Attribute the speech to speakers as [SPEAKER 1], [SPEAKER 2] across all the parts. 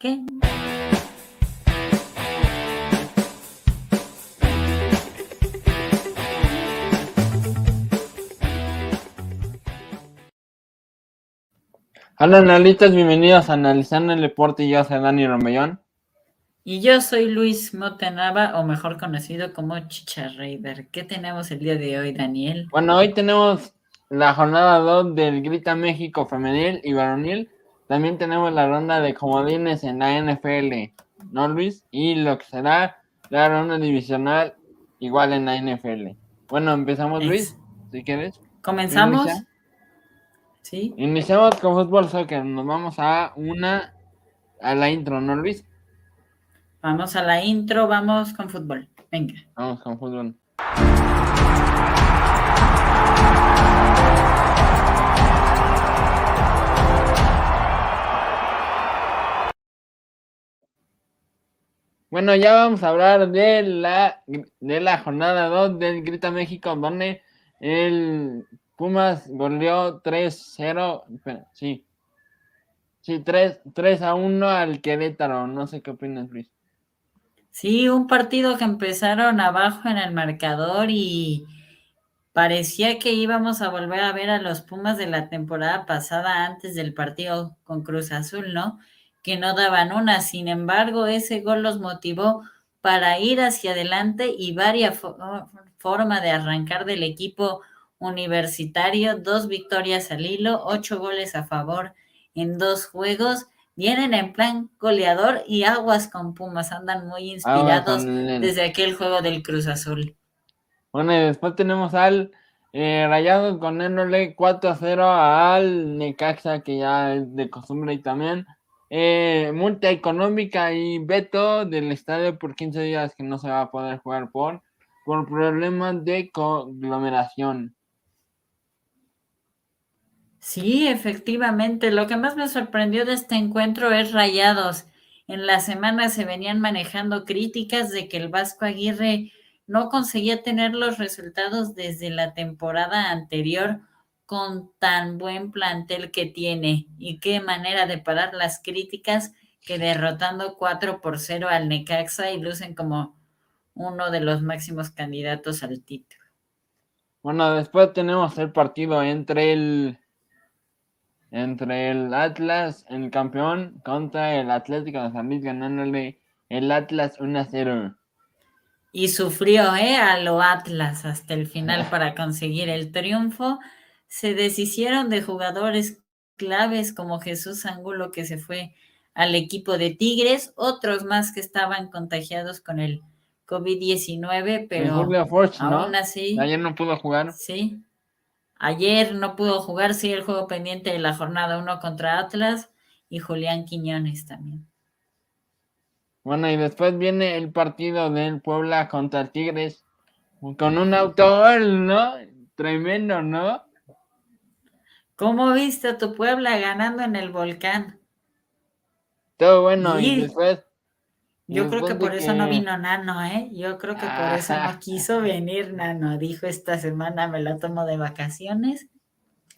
[SPEAKER 1] ¿Qué?
[SPEAKER 2] Hola analistas, bienvenidos a Analizando el Deporte. Yo soy Dani Romellón.
[SPEAKER 1] Y yo soy Luis Motenava, o mejor conocido como Chicharreider. ¿Qué tenemos el día de hoy, Daniel?
[SPEAKER 2] Bueno, hoy tenemos la jornada 2 del Grita México femenil y varonil. También tenemos la ronda de comodines en la NFL, ¿no, Luis? Y lo que será la ronda divisional igual en la NFL. Bueno, empezamos, Luis, si quieres.
[SPEAKER 1] ¿Comenzamos?
[SPEAKER 2] Inicia.
[SPEAKER 1] Sí.
[SPEAKER 2] Iniciamos con fútbol soccer. Nos vamos a una a la intro, ¿no, Luis?
[SPEAKER 1] Vamos a la intro, vamos con fútbol. Venga.
[SPEAKER 2] Vamos con fútbol. Bueno, ya vamos a hablar de la, de la jornada 2 del Grita México, donde el Pumas goleó 3-0, espera, sí, sí, 3, 3 a 1 al Querétaro. No sé qué opinas, Luis.
[SPEAKER 1] Sí, un partido que empezaron abajo en el marcador y parecía que íbamos a volver a ver a los Pumas de la temporada pasada antes del partido con Cruz Azul, ¿no? Que no daban una. Sin embargo, ese gol los motivó para ir hacia adelante y varias fo forma de arrancar del equipo universitario, dos victorias al hilo, ocho goles a favor en dos juegos vienen en plan goleador y aguas con Pumas, andan muy inspirados desde aquel juego del Cruz Azul.
[SPEAKER 2] Bueno, y después tenemos al eh, Rayados ganándole 4 a 0 al Necaxa, que ya es de costumbre y también eh, multa económica y veto del estadio por 15 días que no se va a poder jugar por, por problemas de conglomeración.
[SPEAKER 1] Sí, efectivamente. Lo que más me sorprendió de este encuentro es Rayados. En la semana se venían manejando críticas de que el Vasco Aguirre no conseguía tener los resultados desde la temporada anterior con tan buen plantel que tiene. Y qué manera de parar las críticas que derrotando 4 por 0 al Necaxa y lucen como uno de los máximos candidatos al título.
[SPEAKER 2] Bueno, después tenemos el partido entre el entre el Atlas, el campeón, contra el Atlético de San Luis, ganándole el Atlas 1-0.
[SPEAKER 1] Y sufrió, ¿eh? A lo Atlas hasta el final para conseguir el triunfo. Se deshicieron de jugadores claves como Jesús Angulo, que se fue al equipo de Tigres, otros más que estaban contagiados con el COVID-19, pero
[SPEAKER 2] Forge,
[SPEAKER 1] aún
[SPEAKER 2] ¿no?
[SPEAKER 1] así.
[SPEAKER 2] Ayer no pudo jugar.
[SPEAKER 1] Sí. Ayer no pudo jugar, sí, el juego pendiente de la jornada 1 contra Atlas y Julián Quiñones también.
[SPEAKER 2] Bueno, y después viene el partido del Puebla contra Tigres con un autogol, ¿no? Tremendo, ¿no?
[SPEAKER 1] ¿Cómo viste a tu Puebla ganando en el volcán?
[SPEAKER 2] Todo bueno,
[SPEAKER 1] Sí.
[SPEAKER 2] y después.
[SPEAKER 1] Yo creo que por eso no vino Nano, ¿eh? Yo creo que por eso no quiso venir Nano. Dijo esta semana me la tomo de vacaciones.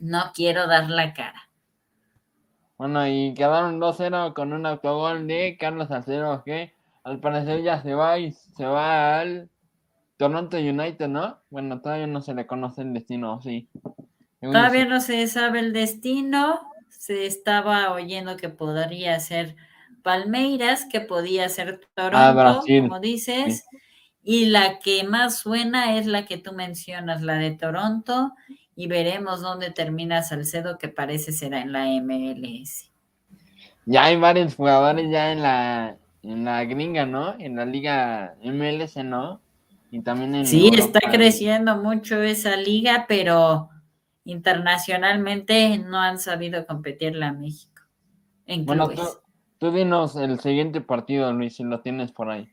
[SPEAKER 1] No quiero dar la cara.
[SPEAKER 2] Bueno, y quedaron 2-0 con un autogol de Carlos Salcedo, que al parecer ya se va y se va al Toronto United, ¿no? Bueno, todavía no se le conoce el destino, sí.
[SPEAKER 1] Todavía no se sabe el destino. Se estaba oyendo que podría ser Palmeiras, que podía ser Toronto,
[SPEAKER 2] Ah, Brasil.
[SPEAKER 1] como dices. Y la que más suena es la que tú mencionas, la de Toronto. Y veremos dónde termina Salcedo, que parece será en la MLS.
[SPEAKER 2] Ya hay varios jugadores ya en la, en la gringa, ¿no? En la liga MLS, ¿no? Y también en
[SPEAKER 1] Sí, está creciendo mucho esa liga, pero internacionalmente no han sabido competirla a México. En
[SPEAKER 2] Bueno, tú, tú dinos el siguiente partido, Luis, si lo tienes por ahí.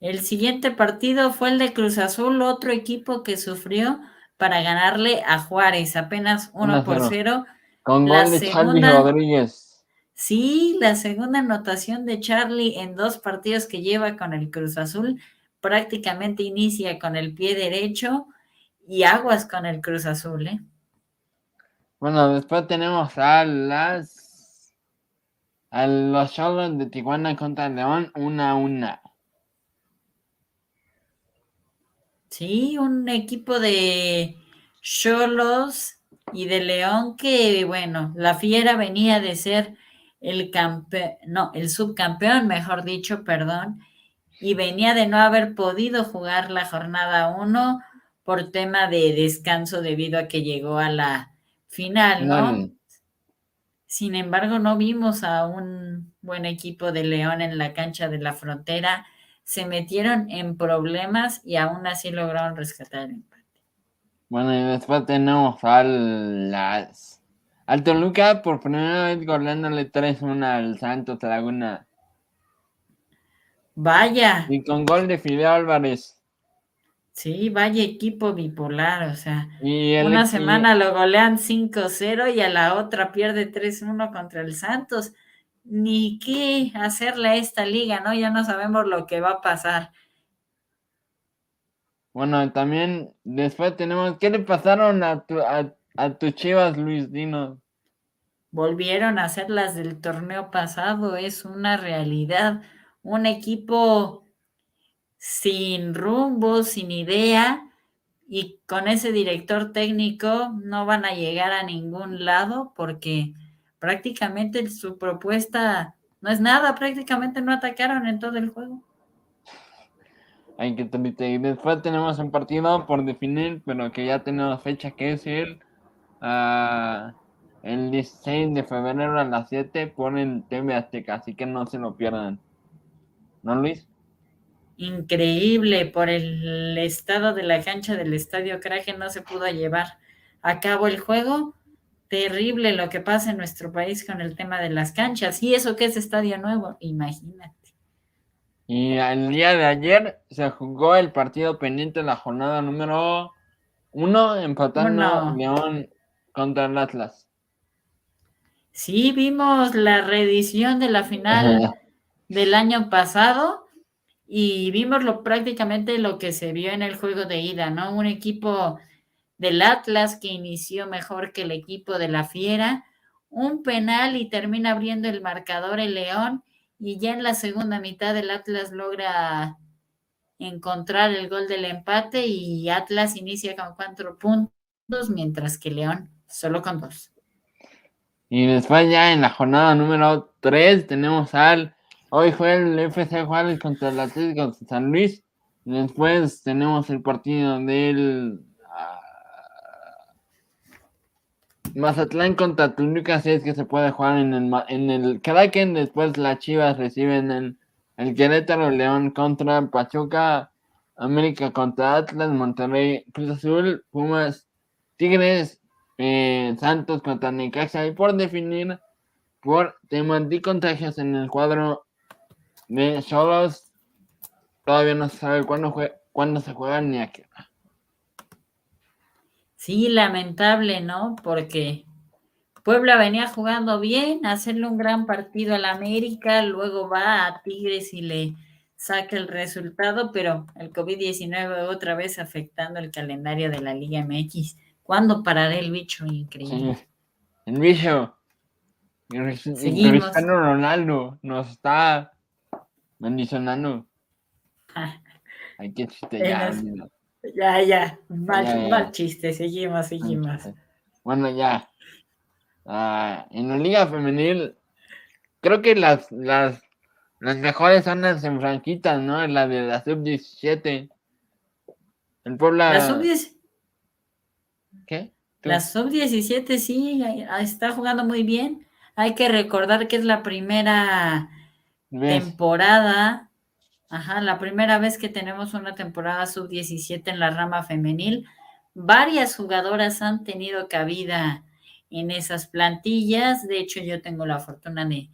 [SPEAKER 1] El siguiente partido fue el de Cruz Azul, otro equipo que sufrió para ganarle a Juárez, apenas 1 por
[SPEAKER 2] 1-0.
[SPEAKER 1] 0.
[SPEAKER 2] Con
[SPEAKER 1] La
[SPEAKER 2] gol de Charlie Rodríguez.
[SPEAKER 1] Sí, la segunda anotación de Charlie en dos partidos que lleva con el Cruz Azul prácticamente inicia con el pie derecho y aguas con el Cruz Azul, ¿eh?
[SPEAKER 2] Bueno, después tenemos a las a los Cholos de Tijuana contra León, una a una.
[SPEAKER 1] Sí, un equipo de Cholos y de León que, bueno, la Fiera venía de ser el campeón, no, el subcampeón, mejor dicho, perdón, y venía de no haber podido jugar la jornada 1 por tema de descanso debido a que llegó a la final, ¿no? Sin embargo, no vimos a un buen equipo de León en la cancha de la frontera. Se metieron en problemas y aún así lograron rescatar el empate.
[SPEAKER 2] Bueno, y después tenemos al, las, al Toluca por primera vez goleándole 3-1 al Santos Laguna.
[SPEAKER 1] Vaya.
[SPEAKER 2] Y con gol de Fidel Álvarez.
[SPEAKER 1] Sí, vaya equipo bipolar, o sea, una semana lo golean 5-0 y a la otra pierde 3-1 contra el Santos. Ni qué hacerle a esta liga, ¿no? Ya no sabemos lo que va a pasar.
[SPEAKER 2] Bueno, también después tenemos, ¿qué le pasaron a tu, a, tus chivas, Luis Dino?
[SPEAKER 1] Volvieron a ser las del torneo pasado, es una realidad. Un equipo sin rumbo, sin idea, y con ese director técnico no van a llegar a ningún lado porque prácticamente su propuesta no es nada, prácticamente no atacaron en todo el juego.
[SPEAKER 2] Hay que después tenemos un partido por definir, pero que ya tenemos fecha que decir. Uh, el 16 de febrero a las 7 por el TV Azteca, así que no se lo pierdan. ¿No, Luis?
[SPEAKER 1] Increíble por el estado de la cancha del estadio Kraken no se pudo llevar a cabo el juego. Terrible lo que pasa en nuestro país con el tema de las canchas. Y eso que es estadio nuevo, imagínate.
[SPEAKER 2] Y el día de ayer se jugó el partido pendiente de la jornada número uno, empatando León contra el Atlas.
[SPEAKER 1] Sí, vimos la reedición de la final del año pasado y vimos lo, prácticamente lo que se vio en el juego de ida, ¿no? Un equipo del Atlas que inició mejor que el equipo de la Fiera, un penal y termina abriendo el marcador el León y ya en la segunda mitad el Atlas logra encontrar el gol del empate y Atlas inicia con cuatro puntos, mientras que León solo con dos.
[SPEAKER 2] Y después ya en la jornada número tres tenemos al Hoy fue el FC Juárez contra el Atlético de San Luis. Después tenemos el partido del uh, Mazatlán contra Toluca, si es que se puede jugar en el, en el Kraken. Después las Chivas reciben el, el Querétaro León contra Pachuca, América contra Atlas, Monterrey, Cruz Azul, Pumas, Tigres, eh, Santos contra Necaxa. Y por definir, por temas de contagios en el cuadro de Solos todavía no se sabe cuándo, cuándo se juegan ni a qué.
[SPEAKER 1] Sí, lamentable, ¿no? Porque Puebla venía jugando bien, hacerle un gran partido al América, luego va a Tigres y le saca el resultado, pero el COVID-19 otra vez afectando el calendario de la Liga MX. ¿Cuándo parará el bicho? Increíble.
[SPEAKER 2] El bicho. Cristiano Ronaldo nos está Bendicionando. Ay, qué chiste, ya.
[SPEAKER 1] Ya, ya. Mal, chiste, seguimos, seguimos.
[SPEAKER 2] Bueno, ya. Ah, en la Liga Femenil, creo que las, las, las mejores son las en franquitas, ¿no? La de la sub-17. El Puebla.
[SPEAKER 1] La sub-17. ¿Qué? La sub-17 sí, está jugando muy bien. Hay que recordar que es la primera temporada, ajá, la primera vez que tenemos una temporada sub-17 en la rama femenil. Varias jugadoras han tenido cabida en esas plantillas. De hecho, yo tengo la fortuna de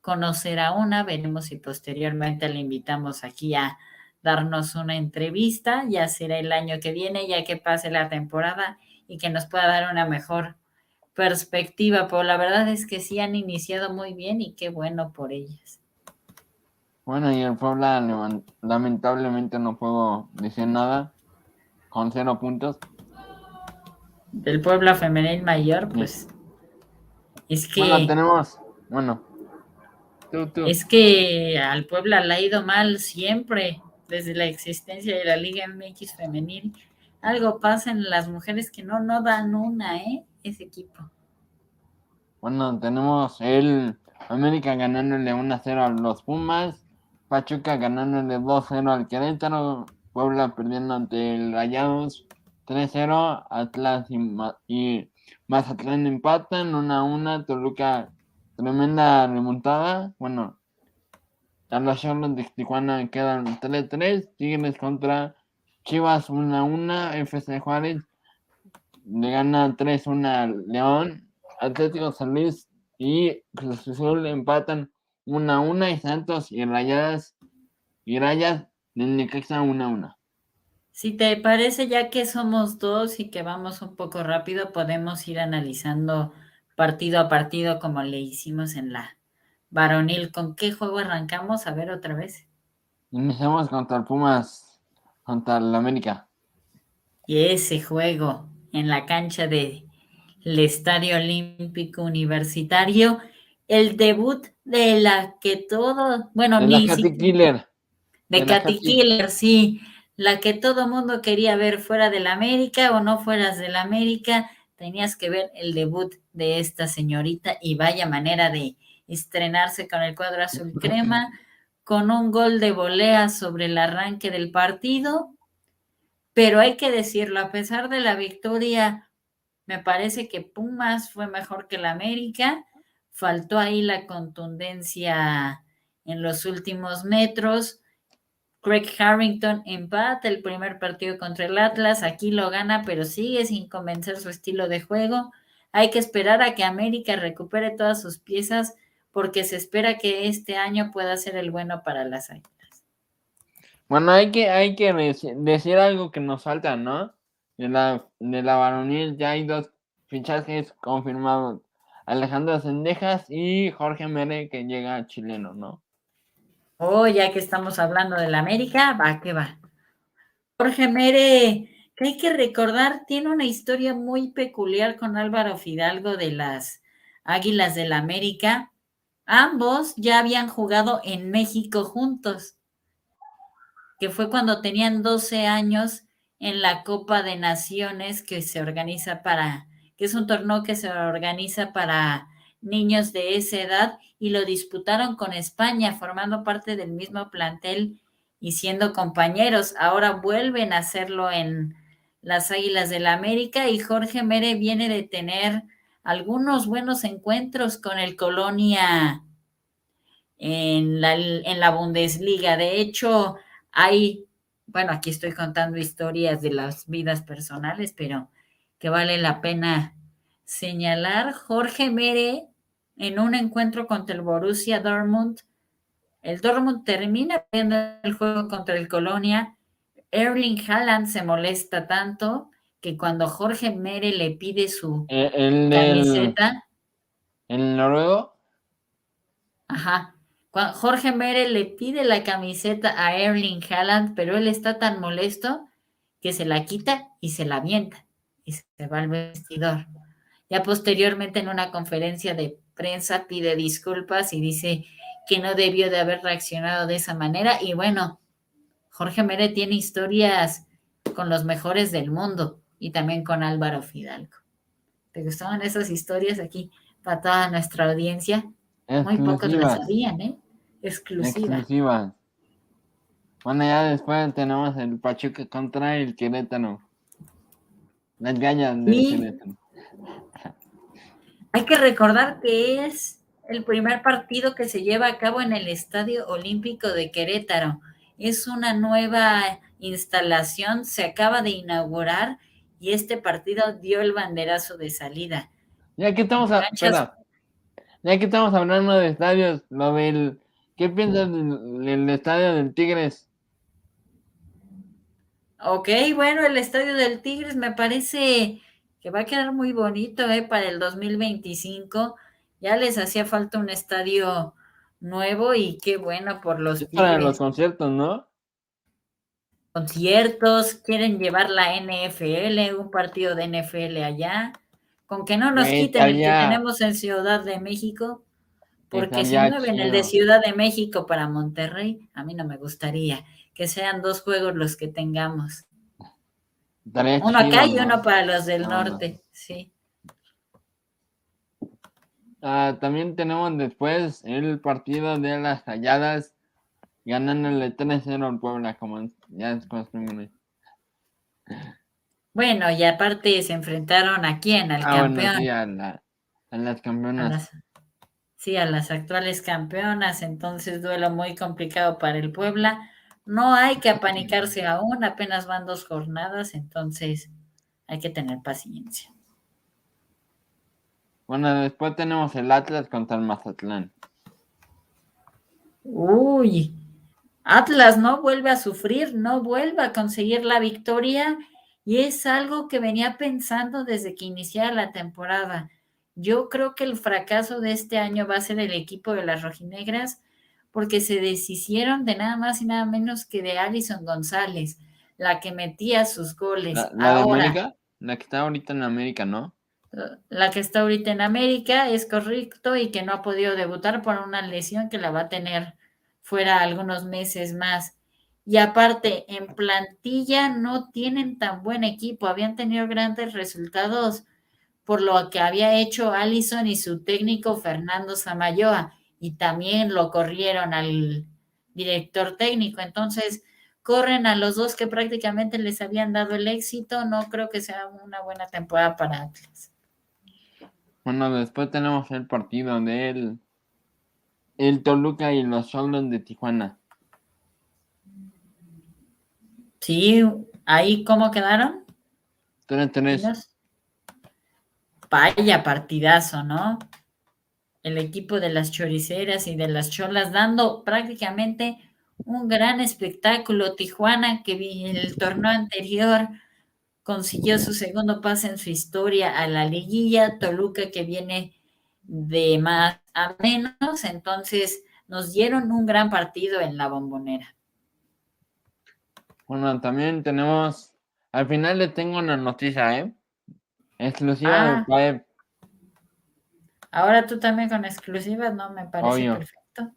[SPEAKER 1] conocer a una. Veremos si posteriormente le invitamos aquí a darnos una entrevista. Ya será el año que viene, ya que pase la temporada y que nos pueda dar una mejor perspectiva. Pero la verdad es que sí han iniciado muy bien y qué bueno por ellas.
[SPEAKER 2] Bueno, y el Puebla lamentablemente no puedo decir nada con cero puntos.
[SPEAKER 1] Del Puebla femenil mayor, pues es que...
[SPEAKER 2] Bueno, tenemos, bueno,
[SPEAKER 1] Es que al Puebla le ha ido mal siempre, desde la existencia de la Liga MX femenil. Algo pasa en las mujeres que no, no dan una, ¿eh? Ese equipo.
[SPEAKER 2] Bueno, tenemos el América ganándole 1-0 a los Pumas, Pachuca ganándole 2-0 al Querétaro, Puebla perdiendo ante el Rayados 3-0, Atlas y, Mazatlán empatan 1-1, Toluca tremenda remontada, bueno, a los Charlotte de Tijuana quedan 3-3, Tigres contra Chivas 1-1, FC Juárez le gana 3-1 al León, Atlético San Luis y Cruz Azul empatan 1-1 y Santos y Rayadas y Rayas de Necaxa 1-1.
[SPEAKER 1] Si te parece, ya que somos dos y que vamos un poco rápido, podemos ir analizando partido a partido como le hicimos en la varonil. ¿Con qué juego arrancamos? A ver otra vez.
[SPEAKER 2] Iniciamos contra el Pumas, contra el América.
[SPEAKER 1] Y ese juego en la cancha del Estadio Olímpico Universitario, el debut de la que todo, bueno,
[SPEAKER 2] de
[SPEAKER 1] ni
[SPEAKER 2] la Killer.
[SPEAKER 1] De, Katy Killer, sí, la que todo mundo quería ver fuera del América o no fueras del América, tenías que ver el debut de esta señorita y vaya manera de estrenarse con el cuadro azul crema, con un gol de volea sobre el arranque del partido. Pero hay que decirlo, a pesar de la victoria, me parece que Pumas fue mejor que el América. Faltó ahí la contundencia en los últimos metros. Craig Harrington empata el primer partido contra el Atlas. Aquí lo gana, pero sigue sin convencer su estilo de juego. Hay que esperar a que América recupere todas sus piezas porque se espera que este año pueda ser el bueno para las Águilas.
[SPEAKER 2] Bueno, hay que, hay que decir algo que nos falta, ¿no? De la, de la varonil ya hay dos fichajes confirmados. Alejandro Sendejas y Jorge Mere que llega chileno, ¿no?
[SPEAKER 1] Oh, ya que estamos hablando de la América, va que va. Jorge Mere que hay que recordar, tiene una historia muy peculiar con Álvaro Fidalgo de las Águilas del la América. Ambos ya habían jugado en México juntos, que fue cuando tenían 12 años en la Copa de Naciones que se organiza para, es un torneo que se organiza para niños de esa edad y lo disputaron con España, formando parte del mismo plantel y siendo compañeros. Ahora vuelven a hacerlo en las Águilas del la América y Jorge Mere viene de tener algunos buenos encuentros con el Colonia en la, en la Bundesliga. De hecho, hay, bueno, aquí estoy contando historias de las vidas personales, pero que vale la pena señalar. Jorge Mere en un encuentro contra el Borussia Dortmund. El Dortmund termina viendo el juego contra el Colonia Erling Haaland se molesta tanto que cuando Jorge Mere le pide su
[SPEAKER 2] eh, el, camiseta. ¿El noruego?
[SPEAKER 1] Ajá. Cuando Jorge Mere le pide la camiseta a Erling Haaland, pero él está tan molesto que se la quita y se la avienta y se va al vestidor. Ya posteriormente en una conferencia de prensa pide disculpas y dice que no debió de haber reaccionado de esa manera y bueno, Jorge Mere tiene historias con los mejores del mundo y también con Álvaro Fidalgo. ¿Te gustaban esas historias aquí para toda nuestra audiencia? Muy pocos lo sabían, ¿eh? Exclusiva. Exclusiva.
[SPEAKER 2] Bueno, ya después tenemos el Pachuca contra el Querétaro. Gañas del Querétaro.
[SPEAKER 1] Hay que recordar que es el primer partido que se lleva a cabo en el Estadio Olímpico de Querétaro es una nueva instalación, se acaba de inaugurar y este partido dio el banderazo de salida.
[SPEAKER 2] Ya que estamos, ya que estamos hablando de estadios, lo del, ¿qué piensas del, estadio del Tigres?
[SPEAKER 1] Ok, bueno, el estadio del Tigres me parece que va a quedar muy bonito ¿eh? para el 2025. Ya les hacía falta un estadio nuevo y qué bueno por los...
[SPEAKER 2] para los conciertos, ¿no?
[SPEAKER 1] Conciertos, quieren llevar la NFL, un partido de NFL allá. Con que no nos quiten el que tenemos en Ciudad de México, Porque si mueven el de Ciudad de México para Monterrey, a mí no me gustaría que sean dos juegos los que tengamos. uno acá y uno para los del norte, sí.
[SPEAKER 2] Ah, también tenemos después el partido de las Rayadas ganándole 3-0 al Puebla, como ya es costumbre.
[SPEAKER 1] Bueno, y aparte se enfrentaron a quién, al ah, campeón.
[SPEAKER 2] sí, a, las campeonas.
[SPEAKER 1] sí, a las actuales campeonas, entonces duelo muy complicado para el Puebla. No hay que apanicarse aún, apenas van dos jornadas, entonces hay que tener paciencia.
[SPEAKER 2] Bueno, después tenemos el Atlas contra el Mazatlán.
[SPEAKER 1] Uy, Atlas no vuelve a sufrir, no vuelve a conseguir la victoria y es algo que venía pensando desde que iniciara la temporada. Yo creo que el fracaso de este año va a ser el equipo de las rojinegras porque se deshicieron de nada más y nada menos que de Alison González, la que metía sus goles.
[SPEAKER 2] ¿La, de América? La que está ahorita en América, ¿no?
[SPEAKER 1] La que está ahorita en América es correcto y que no ha podido debutar por una lesión que la va a tener fuera algunos meses más. Y aparte, en plantilla no tienen tan buen equipo, habían tenido grandes resultados por lo que había hecho Allison y su técnico Fernando Samayoa y también lo corrieron al director técnico. Entonces, corren a los dos que prácticamente les habían dado el éxito. No creo que sea una buena temporada para Atlas.
[SPEAKER 2] Bueno, después tenemos el partido del el Toluca y los Solos de Tijuana.
[SPEAKER 1] Sí, ahí cómo quedaron.
[SPEAKER 2] 3-3.
[SPEAKER 1] Vaya partidazo, ¿no? El equipo de las choriceras y de las cholas, dando prácticamente un gran espectáculo. Tijuana, que en el torneo anterior consiguió su segundo pase en su historia a la liguilla, Toluca que viene de más a menos, entonces nos dieron un gran partido en la bombonera.
[SPEAKER 2] Bueno, también tenemos, al final le tengo una noticia, ¿eh? Exclusiva ah.
[SPEAKER 1] Ahora tú también con exclusivas, ¿no? Me parece perfecto.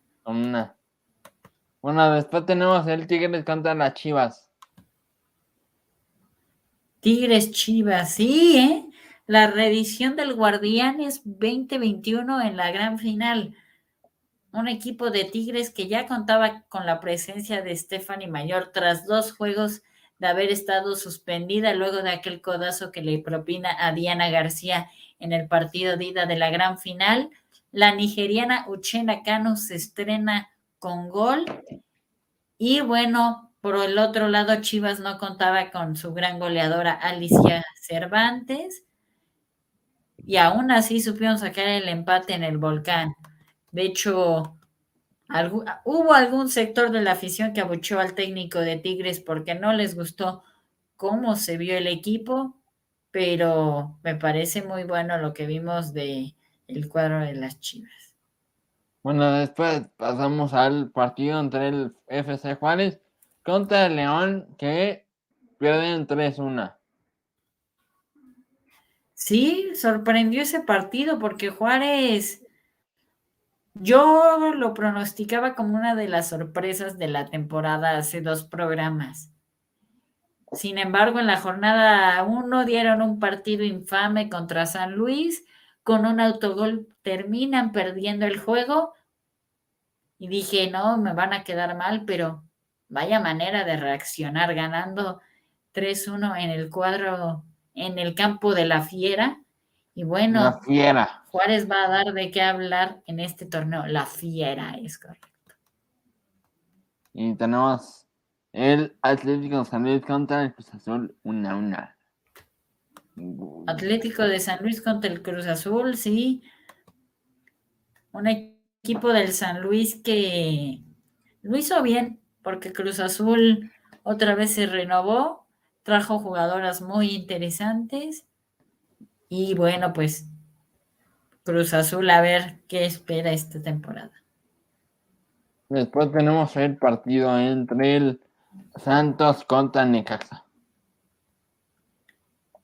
[SPEAKER 2] Bueno, después tenemos el Tigres contra las Chivas.
[SPEAKER 1] Tigres Chivas, sí, ¿eh? La reedición del Guardianes 2021 en la gran final. Un equipo de Tigres que ya contaba con la presencia de Stephanie Mayor tras dos juegos de haber estado suspendida luego de aquel codazo que le propina a Diana García en el partido de ida de la gran final. La nigeriana Uchena Kanu se estrena con gol. Y bueno, por el otro lado, Chivas no contaba con su gran goleadora Alicia Cervantes. Y aún así supieron sacar el empate en el volcán. De hecho, hubo algún sector de la afición que abucheó al técnico de Tigres porque no les gustó cómo se vio el equipo pero me parece muy bueno lo que vimos de el cuadro de las Chivas.
[SPEAKER 2] Bueno, después pasamos al partido entre el FC Juárez contra el León que pierden 3-1.
[SPEAKER 1] Sí, sorprendió ese partido porque Juárez yo lo pronosticaba como una de las sorpresas de la temporada hace dos programas. Sin embargo, en la jornada 1 dieron un partido infame contra San Luis. Con un autogol terminan perdiendo el juego. Y dije, no, me van a quedar mal, pero vaya manera de reaccionar ganando 3-1 en el cuadro, en el campo de la fiera. Y bueno,
[SPEAKER 2] la fiera.
[SPEAKER 1] Juárez va a dar de qué hablar en este torneo. La fiera es correcto.
[SPEAKER 2] Y tenemos el Atlético de San Luis contra el Cruz Azul, una una.
[SPEAKER 1] Atlético de San Luis contra el Cruz Azul, sí. Un equipo del San Luis que lo hizo bien, porque Cruz Azul otra vez se renovó, trajo jugadoras muy interesantes. Y bueno, pues Cruz Azul a ver qué espera esta temporada.
[SPEAKER 2] Después tenemos el partido entre el Santos contra Necaxa.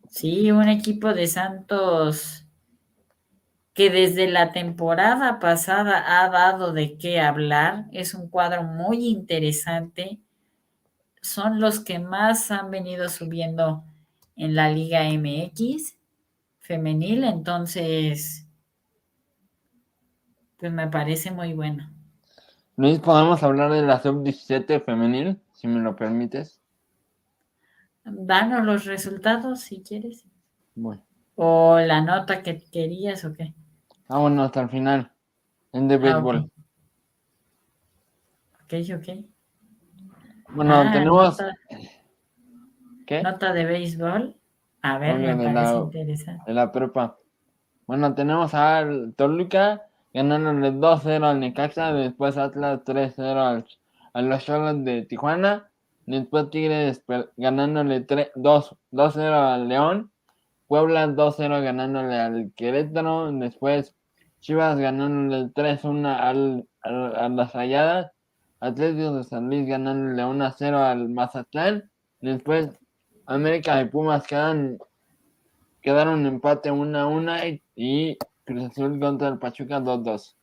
[SPEAKER 1] Sí, un equipo de Santos que desde la temporada pasada ha dado de qué hablar. Es un cuadro muy interesante. Son los que más han venido subiendo en la Liga MX femenil, entonces, pues me parece muy bueno.
[SPEAKER 2] Luis, ¿podemos hablar de la sub-17 femenil, si me lo permites?
[SPEAKER 1] Danos los resultados si quieres.
[SPEAKER 2] Bueno.
[SPEAKER 1] O la nota que querías o qué.
[SPEAKER 2] Ah, bueno, hasta el final. En de
[SPEAKER 1] Ah,
[SPEAKER 2] béisbol.
[SPEAKER 1] ok, ok.
[SPEAKER 2] Bueno,
[SPEAKER 1] Ah,
[SPEAKER 2] tenemos.
[SPEAKER 1] Nota,
[SPEAKER 2] ¿Qué?
[SPEAKER 1] nota de béisbol. A ver, me parece
[SPEAKER 2] la-
[SPEAKER 1] interesante.
[SPEAKER 2] de la prepa. Bueno, tenemos al Toluca ganándole 2-0 al Necaxa, después Atlas 3-0 al- a los Cholos de Tijuana, después Tigres ganándole 3 2 2-0 al León, Puebla 2-0 ganándole al Querétaro, después Chivas ganándole 3-1 al, al- a las Rayadas, Atlético de San Luis ganándole 1-0 al Mazatlán, después América y Pumas quedan quedaron empate 1 a 1 y, y Cruz Azul contra el Pachuca 2-2.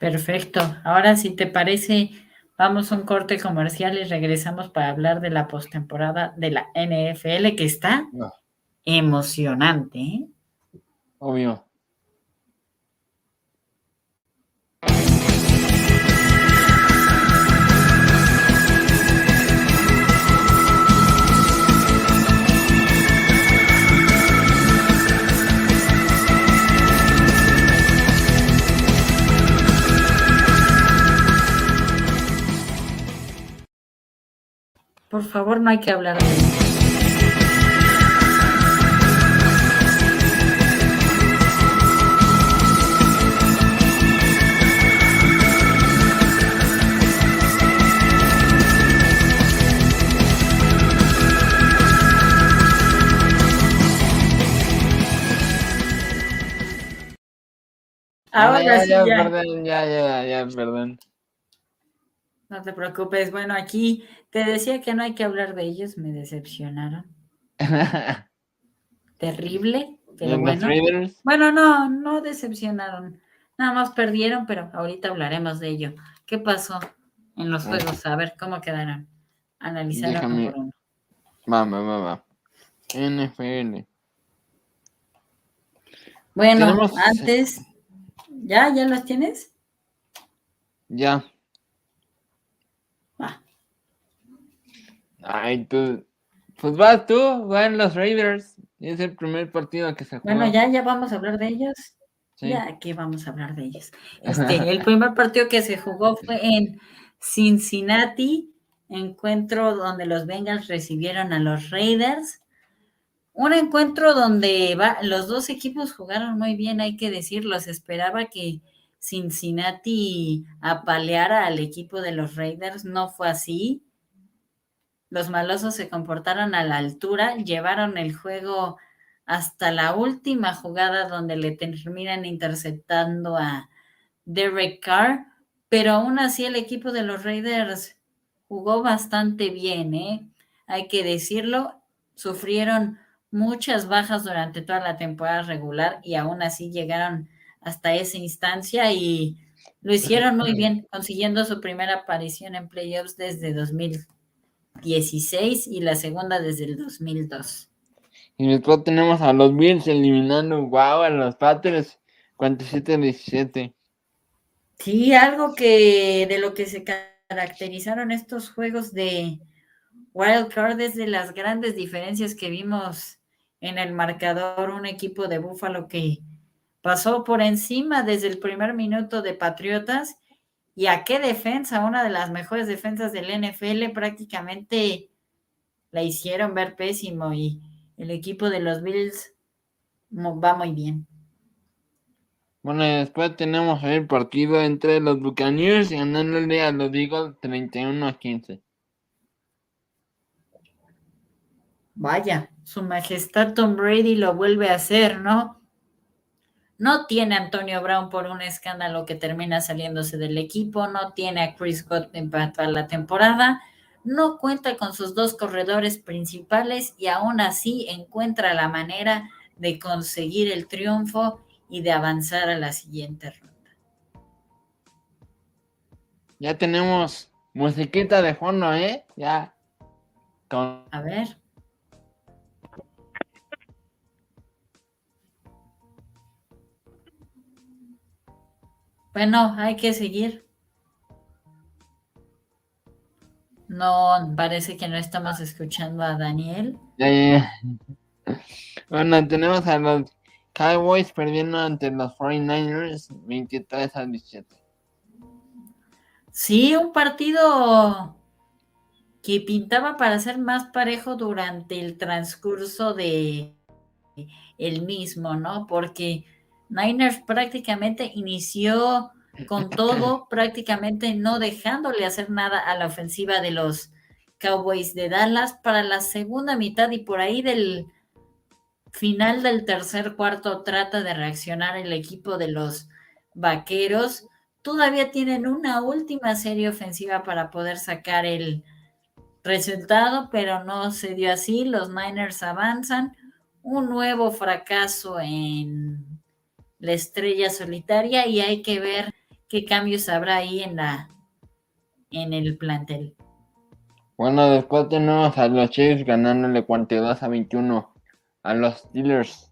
[SPEAKER 1] Perfecto. Ahora, si te parece, vamos a un corte comercial y regresamos para hablar de la postemporada de la NFL, que está
[SPEAKER 2] No.
[SPEAKER 1] emocionante. ¿eh?
[SPEAKER 2] Obvio.
[SPEAKER 1] Por favor, no hay que hablar de eso. Ahora
[SPEAKER 2] ya,
[SPEAKER 1] sí,
[SPEAKER 2] ya,
[SPEAKER 1] ya.
[SPEAKER 2] perdón, ya, ya, ya, perdón.
[SPEAKER 1] No te preocupes. Bueno, aquí te decía que no hay que hablar de ellos, me decepcionaron. Terrible, pero
[SPEAKER 2] ¿Y los
[SPEAKER 1] bueno. Bueno, no, no decepcionaron. Nada más perdieron, pero ahorita hablaremos de ello. ¿Qué pasó en los juegos? A ver cómo quedaron.
[SPEAKER 2] Déjame-
[SPEAKER 1] por uno.
[SPEAKER 2] Va, va, va, va. NFL.
[SPEAKER 1] Bueno,
[SPEAKER 2] Tenemos-
[SPEAKER 1] antes, ¿ya? ¿Ya los tienes?
[SPEAKER 2] Ya. Ay, tú. Pues vas tú, van los Raiders. Es el primer partido que se juega.
[SPEAKER 1] Bueno, ya, ya vamos a hablar de ellos.
[SPEAKER 2] Sí.
[SPEAKER 1] Ya aquí vamos a hablar de ellos. Este, el primer partido que se jugó fue en Cincinnati, encuentro donde los Bengals recibieron a los Raiders. Un encuentro donde va- los dos equipos jugaron muy bien, hay que decirlo. Se esperaba que Cincinnati apaleara al equipo de los Raiders, no fue así. Los malosos se comportaron a la altura, llevaron el juego hasta la última jugada donde le terminan interceptando a Derek Carr, pero aún así el equipo de los Raiders jugó bastante bien, ¿eh? Hay que decirlo, sufrieron muchas bajas durante toda la temporada regular y aún así llegaron hasta esa instancia y lo hicieron muy bien, consiguiendo su primera aparición en playoffs desde 2016 y la segunda desde el 2002.
[SPEAKER 2] Y después tenemos a los Bills eliminando, wow, a los Patriots 47-17.
[SPEAKER 1] Sí, algo que de lo que se caracterizaron estos juegos de Wild Card es de las grandes diferencias que vimos en el marcador, un equipo de Búfalo que pasó por encima desde el primer minuto de Patriotas y a qué defensa, una de las mejores defensas del NFL, prácticamente la hicieron ver pésimo y el equipo de los Bills va muy bien.
[SPEAKER 2] Bueno, y después tenemos el partido entre los Buccaneers ganándole a los Eagles 31 a 15.
[SPEAKER 1] Vaya, su majestad Tom Brady lo vuelve a hacer, ¿no? No tiene a Antonio Brown por un escándalo que termina saliéndose del equipo, no tiene a Chris Godwin para toda la temporada, no cuenta con sus dos corredores principales y aún así encuentra la manera de conseguir el triunfo y de avanzar a la siguiente ronda.
[SPEAKER 2] Ya tenemos musiquita de fondo, ¿eh? Ya.
[SPEAKER 1] A ver. Bueno, hay que seguir. No, parece que no estamos escuchando a Daniel.
[SPEAKER 2] Bueno, tenemos a los Cowboys perdiendo ante los 49ers 23 a 17.
[SPEAKER 1] Sí, un partido que pintaba para ser más parejo durante el transcurso de el mismo, ¿no? Porque Niners prácticamente inició con todo, prácticamente no dejándole hacer nada a la ofensiva de los Cowboys de Dallas para la segunda mitad y por ahí del final del tercer cuarto trata de reaccionar el equipo de los Vaqueros. Todavía tienen una última serie ofensiva para poder sacar el resultado, pero no se dio así. Los Niners avanzan. Un nuevo fracaso en la estrella solitaria y hay que ver qué cambios habrá ahí en la en el plantel.
[SPEAKER 2] Bueno, después tenemos a los Chiefs ganándole 42 a 21 a los Steelers.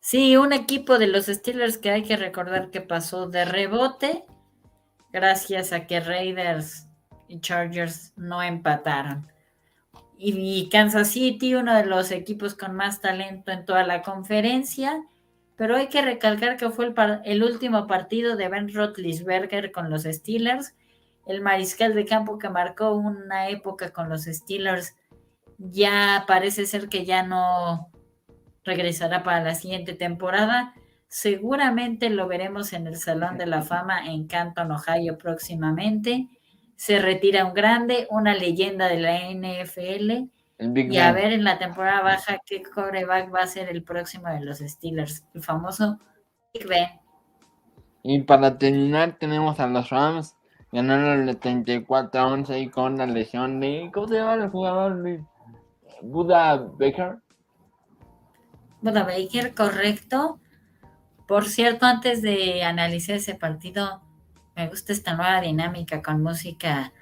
[SPEAKER 1] Sí, un equipo de los Steelers que hay que recordar que pasó de rebote gracias a que Raiders y Chargers no empataron. Y Kansas City, uno de los equipos con más talento en toda la conferencia, pero hay que recalcar que fue el, el último partido de Ben Roethlisberger con los Steelers, el mariscal de campo que marcó una época con los Steelers ya parece ser que ya no regresará para la siguiente temporada. Seguramente lo veremos en el Salón de la Fama en Canton, Ohio próximamente. Se retira un grande, una leyenda de la NFL. y a ver en la temporada baja qué coreback va a ser el próximo de los Steelers, el famoso Big Ben.
[SPEAKER 2] Y para terminar tenemos a los Rams ganando el 34 a 11 y con la lesión de... ¿Cómo se llama el jugador? Buda Baker.
[SPEAKER 1] Buda Baker, correcto. Por cierto, antes de analizar ese partido, me gusta esta nueva dinámica con música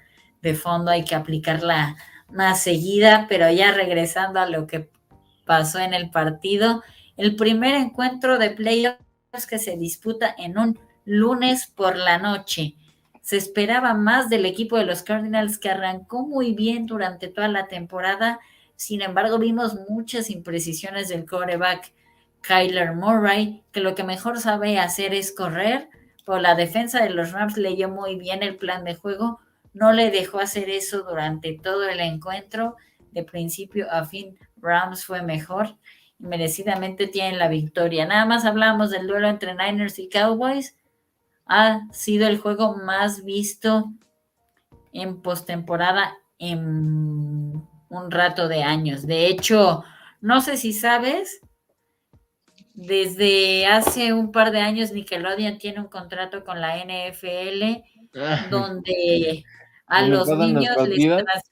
[SPEAKER 1] de fondo, hay que aplicarla más seguida, pero ya regresando a lo que pasó en el partido, el primer encuentro de playoffs que se disputa en un lunes por la noche. Se esperaba más del equipo de los Cardinals que arrancó muy bien durante toda la temporada, sin embargo, vimos muchas imprecisiones del coreback Kyler Murray, que lo que mejor sabe hacer es correr. Por la defensa de los Rams leyó muy bien el plan de juego, no le dejó hacer eso durante todo el encuentro. De principio a fin, Rams fue mejor y merecidamente tienen la victoria. Nada más hablamos del duelo entre Niners y Cowboys. Ha sido el juego más visto en postemporada en un rato de años. De hecho, no sé si sabes, desde hace un par de años Nickelodeon tiene un contrato con la NFL donde a los niños les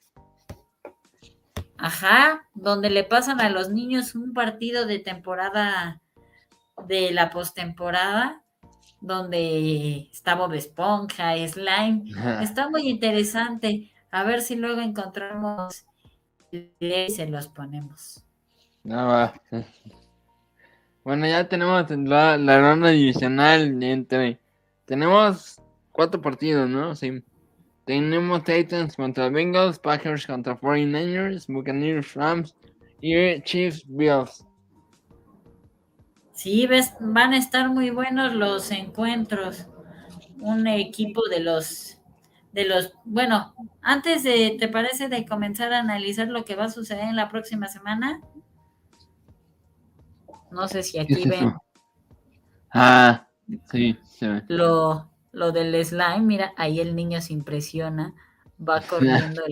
[SPEAKER 1] Ajá, donde le pasan a los niños un partido de temporada de la postemporada donde está Bob Esponja, Slime. Está muy interesante. A ver si luego encontramos y se los ponemos.
[SPEAKER 2] No va. Bueno, ya tenemos la, la ronda divisional entre. Tenemos cuatro partidos, ¿no? Sí. Tenemos Titans contra Bengals, Packers contra 49ers, Buccaneers, Rams y Chiefs, Bills.
[SPEAKER 1] Sí, ves, van a estar muy buenos los encuentros. Un equipo de los de los, bueno, antes de, ¿te parece de comenzar a analizar lo que va a suceder en la próxima semana? No sé si aquí ven.
[SPEAKER 2] Ah, sí, sí.
[SPEAKER 1] Lo, lo del slime, mira, ahí el niño se impresiona, va corriendo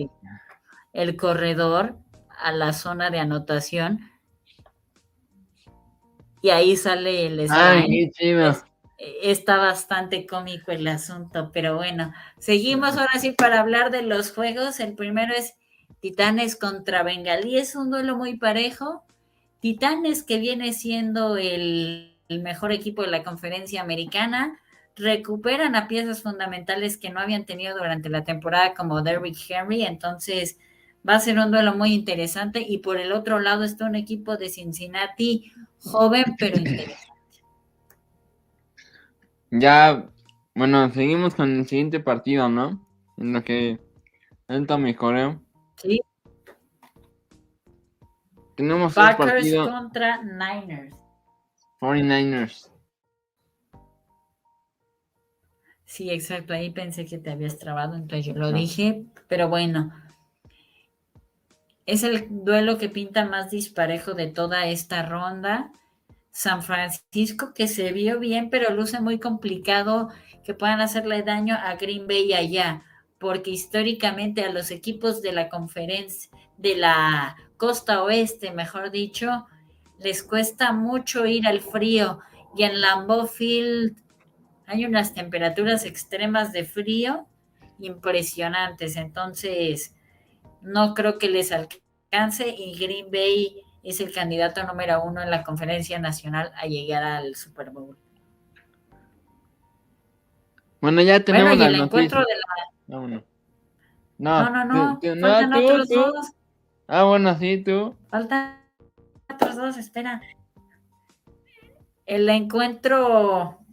[SPEAKER 1] el, corredor a la zona de anotación y ahí sale el slime. Ay, está bastante cómico el asunto, pero bueno, seguimos ahora sí para hablar de los juegos. El primero es Titanes contra Bengalí es un duelo muy parejo. Titanes que viene siendo el, el mejor equipo de la conferencia americana, recuperan a piezas fundamentales que no habían tenido durante la temporada como Derrick Henry, entonces va a ser un duelo muy interesante y por el otro lado está un equipo de Cincinnati joven pero interesante.
[SPEAKER 2] Ya, bueno, seguimos con el siguiente partido, ¿no? En lo que entra mi coreo.
[SPEAKER 1] Sí.
[SPEAKER 2] Tenemos
[SPEAKER 1] Packers contra Niners.
[SPEAKER 2] 49ers.
[SPEAKER 1] Sí, exacto. Ahí pensé que te habías trabado, entonces yo lo dije. Pero bueno, es el duelo que pinta más disparejo de toda esta ronda. San Francisco, que se vio bien, pero luce muy complicado que puedan hacerle daño a Green Bay allá, porque históricamente a los equipos de la conferencia, de la costa oeste, mejor dicho, les cuesta mucho ir al frío. Y en Lambeau Field hay unas temperaturas extremas de frío impresionantes, entonces no creo que les alcance. Y Green Bay es el candidato número uno en la conferencia nacional a llegar al Super Bowl.
[SPEAKER 2] Bueno, ya tenemos
[SPEAKER 1] el encuentro de la...
[SPEAKER 2] No, no,
[SPEAKER 1] no, no, faltan otros dos.
[SPEAKER 2] Ah, bueno, sí, tú.
[SPEAKER 1] Faltan otros dos, espera. El encuentro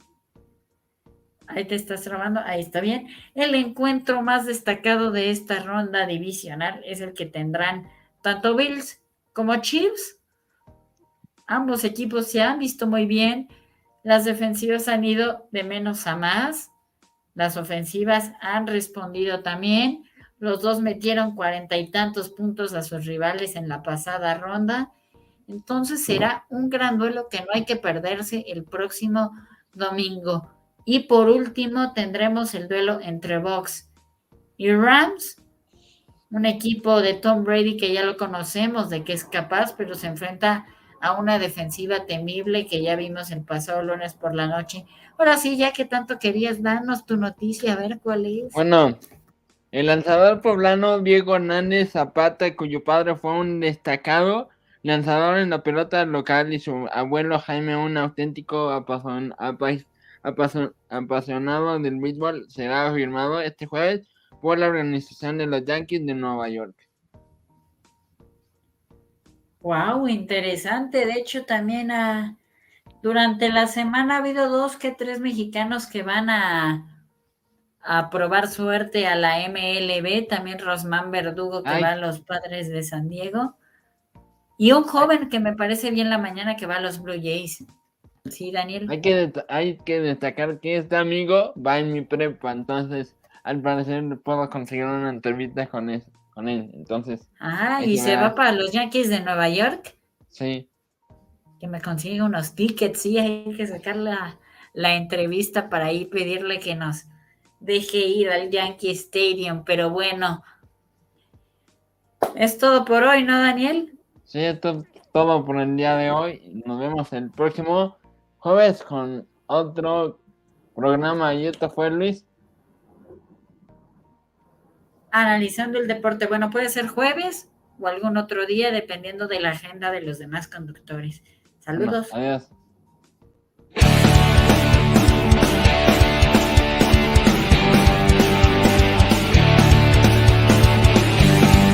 [SPEAKER 1] Ahí te estás trabando, ahí está bien. El encuentro más destacado de esta ronda divisional es el que tendrán tanto Bills como Chiefs. Ambos equipos se han visto muy bien. Las defensivas han ido de menos a más. Las ofensivas han respondido también. Los dos metieron cuarenta y tantos puntos a sus rivales en la pasada ronda. Entonces será un gran duelo que no hay que perderse el próximo domingo. Y por último tendremos el duelo entre Box y Rams, un equipo de Tom Brady que ya lo conocemos, de que es capaz, pero se enfrenta a una defensiva temible que ya vimos el pasado lunes por la noche. Ahora sí, ya que tanto querías darnos tu noticia, a ver cuál es.
[SPEAKER 2] Bueno, el lanzador poblano Diego Hernández Zapata, cuyo padre fue un destacado lanzador en la pelota local y su abuelo Jaime un auténtico apasionado del béisbol será firmado este jueves por la organización de los Yankees de Nueva York.
[SPEAKER 1] Wow, interesante. De hecho, también ah, durante la semana ha habido dos que tres mexicanos que van a, a probar suerte a la MLB. También Rosman Verdugo que va a los Padres de San Diego. Y un joven que me parece bien la mañana que va a los Blue Jays. Sí, Daniel.
[SPEAKER 2] Hay que, hay que destacar que este amigo va en mi prepa, entonces al parecer puedo conseguir una entrevista con él. Con él entonces.
[SPEAKER 1] Ah, ¿y se va para los Yankees de Nueva York?
[SPEAKER 2] Sí.
[SPEAKER 1] Que me consiga unos tickets, sí, hay que sacar la, la entrevista para ahí pedirle que nos deje ir al Yankee Stadium, pero bueno. Es todo por hoy, ¿no, Daniel?
[SPEAKER 2] Sí, esto es todo por el día de hoy. Nos vemos el próximo jueves con otro programa. Y esto fue Luis.
[SPEAKER 1] Analizando el deporte. Bueno, puede ser jueves o algún otro día, dependiendo de la agenda de los demás conductores. Saludos.
[SPEAKER 2] adiós.